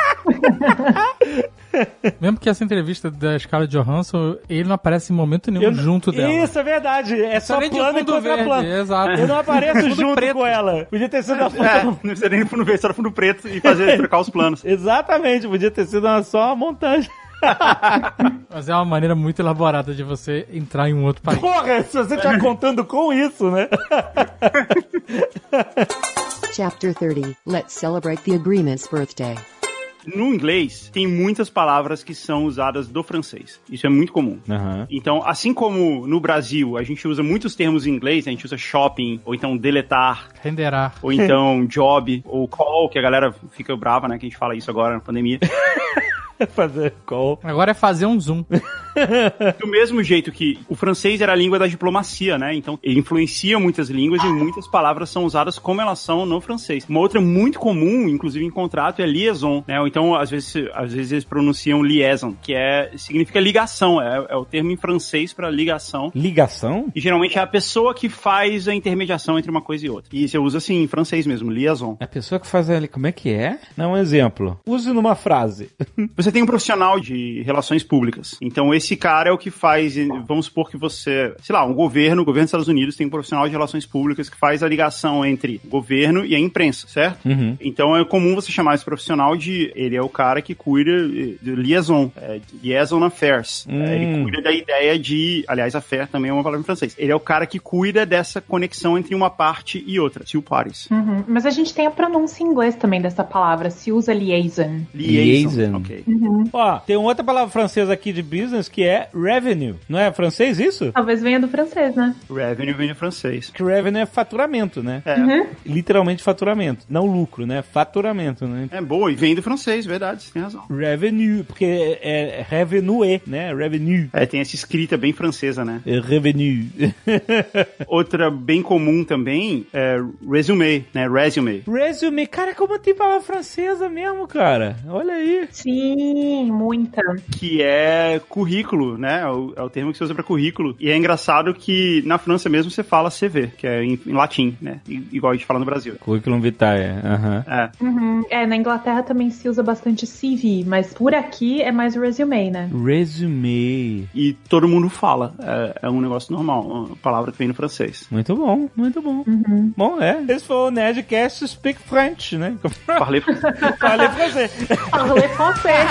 Mesmo que essa entrevista da Scarlett Johansson, ele não aparece em momento nenhum eu- junto dela. Isso, é verdade. É só plano e fundo plano. exato. Eu não apareço junto preto. com ela. Podia ter sido uma É, foto. não precisa nem fundo verde, só fundo preto e fazer trocar os planos. Exatamente, podia ter sido uma, só uma montagem. Mas é uma maneira muito elaborada de você entrar em um outro país. Porra, se você tá contando com isso, né? Chapter 30. Let's celebrate the agreement's birthday. No inglês, tem muitas palavras que são usadas do francês. Isso é muito comum. Então, assim como no Brasil a gente usa muitos termos em inglês, a gente usa shopping, ou então deletar, Renderá. ou então job, ou call, que a galera fica brava, né, que a gente fala isso agora na pandemia. Fazer call. Agora é fazer um zoom. Do mesmo jeito que o francês era a língua da diplomacia, né? Então ele influencia muitas línguas e muitas palavras são usadas como elas são no francês. Uma outra muito comum, inclusive em contrato, é liaison, né? Ou então às vezes, às vezes eles pronunciam liaison, que é significa ligação, é, é o termo em francês para ligação. Ligação? E geralmente é a pessoa que faz a intermediação entre uma coisa e outra. E você usa assim em francês mesmo, liaison. A pessoa que faz ali, como é que é? Não, um exemplo. Use numa frase. Você tem um profissional de relações públicas. Então, esse cara é o que faz, vamos supor que você, sei lá, um governo, o governo dos Estados Unidos tem um profissional de relações públicas que faz a ligação entre o governo e a imprensa, certo? Uhum. Então, é comum você chamar esse profissional de, ele é o cara que cuida de liaison, é, liaison affairs. Hum. É, ele cuida da ideia de, aliás, affair também é uma palavra em francês. Ele é o cara que cuida dessa conexão entre uma parte e outra, two parties. Uhum. Mas a gente tem a pronúncia em inglês também dessa palavra. Se usa liaison. Liaison. Ok. Ó, tem outra palavra francesa aqui de business que é revenue. Não é francês isso? Talvez venha do francês, né? Revenue vem do francês. Que revenue é faturamento, né? É. Literalmente faturamento. Não lucro, né? Faturamento, né? É boa, e vem do francês, verdade, você tem razão. Revenue, porque é, é revenue, né? Revenue. É, tem essa escrita bem francesa, né? É Revenue. Outra bem comum também é resume, né? Resume. Resume, cara, como tem palavra francesa mesmo, cara? Olha aí. Sim. Sim, muita. que é currículo, né? É o, é o termo que se usa para currículo. E é engraçado que na França mesmo você fala CV, que é em, em latim, né? Igual a gente fala no Brasil. Curriculum vitae, aham. É. Uhum. É, na Inglaterra também se usa bastante CV, mas por aqui é mais resume, né? Resume. E todo mundo fala. É, é um negócio normal, uma palavra que vem no francês. Muito bom, muito bom. Bom, é. Esse foi o Nerdcast Speak French, né? Falei pra você. Parlez français.